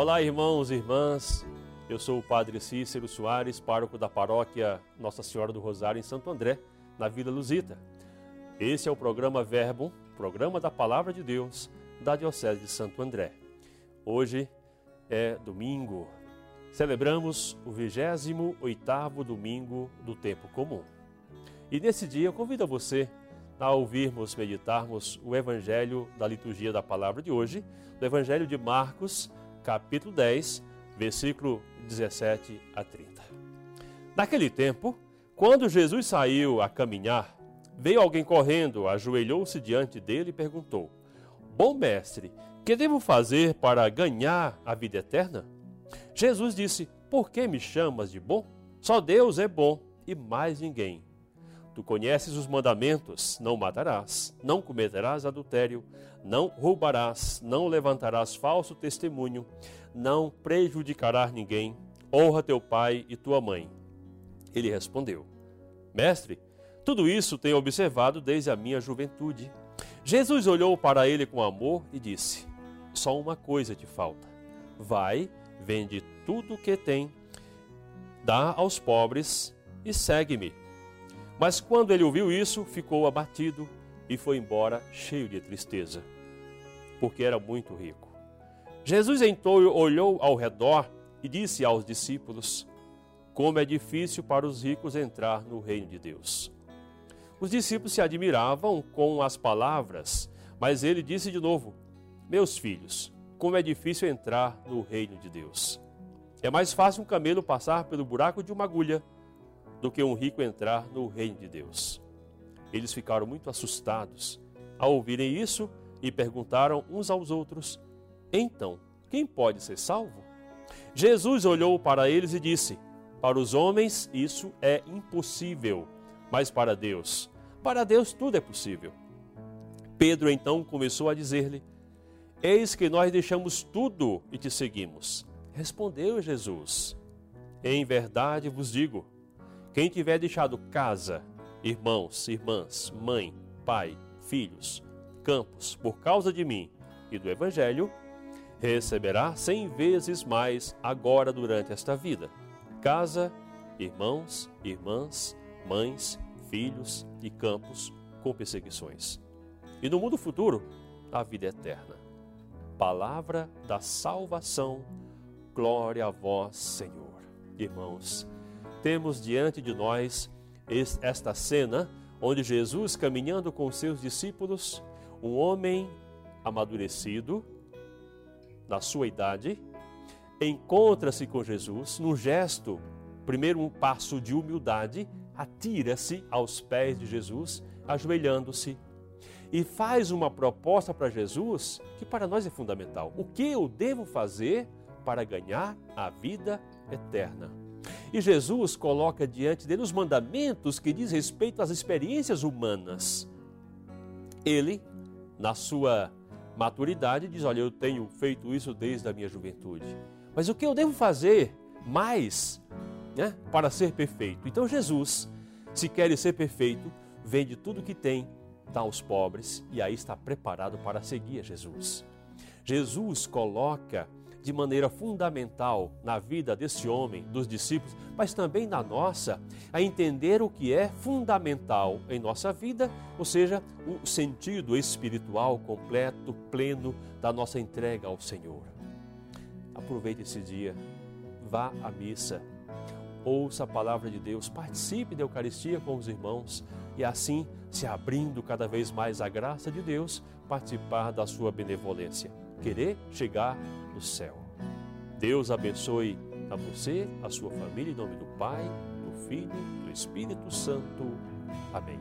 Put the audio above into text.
Olá, irmãos e irmãs. Eu sou o Padre Cícero Soares, pároco da paróquia Nossa Senhora do Rosário em Santo André, na Vila Luzita. Esse é o programa Verbo, programa da Palavra de Deus da Diocese de Santo André. Hoje é domingo. Celebramos o 28º domingo do tempo comum. E nesse dia eu convido você a ouvirmos, meditarmos o evangelho da liturgia da palavra de hoje, do evangelho de Marcos, capítulo 10, versículo 17 a 30. Naquele tempo, quando Jesus saiu a caminhar, veio alguém correndo, ajoelhou-se diante dele e perguntou: Bom mestre, que devo fazer para ganhar a vida eterna? Jesus disse: Por que me chamas de bom? Só Deus é bom e mais ninguém. Tu conheces os mandamentos: não matarás, não cometerás adultério, não roubarás, não levantarás falso testemunho, não prejudicarás ninguém, honra teu pai e tua mãe. Ele respondeu: Mestre, tudo isso tenho observado desde a minha juventude. Jesus olhou para ele com amor e disse: Só uma coisa te falta. Vai, vende tudo o que tem, dá aos pobres e segue-me. Mas quando ele ouviu isso, ficou abatido e foi embora cheio de tristeza, porque era muito rico. Jesus então olhou ao redor e disse aos discípulos: Como é difícil para os ricos entrar no reino de Deus. Os discípulos se admiravam com as palavras, mas ele disse de novo: Meus filhos, como é difícil entrar no reino de Deus. É mais fácil um camelo passar pelo buraco de uma agulha do que um rico entrar no reino de Deus. Eles ficaram muito assustados ao ouvirem isso e perguntaram uns aos outros: Então, quem pode ser salvo? Jesus olhou para eles e disse: Para os homens isso é impossível, mas para Deus, para Deus tudo é possível. Pedro então começou a dizer-lhe: Eis que nós deixamos tudo e te seguimos. Respondeu Jesus: Em verdade vos digo, quem tiver deixado casa, irmãos, irmãs, mãe, pai, filhos, campos, por causa de mim e do Evangelho, receberá cem vezes mais agora durante esta vida. Casa, irmãos, irmãs, mães, filhos e campos com perseguições. E no mundo futuro, a vida eterna. Palavra da salvação, glória a vós, Senhor. Irmãos, temos diante de nós esta cena onde Jesus, caminhando com seus discípulos, um homem amadurecido, na sua idade, encontra-se com Jesus num gesto, primeiro um passo de humildade, atira-se aos pés de Jesus, ajoelhando-se e faz uma proposta para Jesus que para nós é fundamental. O que eu devo fazer para ganhar a vida eterna? E Jesus coloca diante dele os mandamentos que diz respeito às experiências humanas. Ele, na sua maturidade, diz: Olha, eu tenho feito isso desde a minha juventude. Mas o que eu devo fazer mais né, para ser perfeito? Então, Jesus, se quer ser perfeito, vende tudo que tem, dá aos pobres e aí está preparado para seguir a Jesus. Jesus coloca de maneira fundamental na vida desse homem, dos discípulos, mas também na nossa, a entender o que é fundamental em nossa vida, ou seja, o sentido espiritual completo, pleno da nossa entrega ao Senhor. Aproveite esse dia, vá à missa, ouça a palavra de Deus, participe da Eucaristia com os irmãos e assim, se abrindo cada vez mais à graça de Deus, participar da sua benevolência querer chegar no céu. Deus abençoe a você, a sua família, em nome do Pai, do Filho, do Espírito Santo. Amém.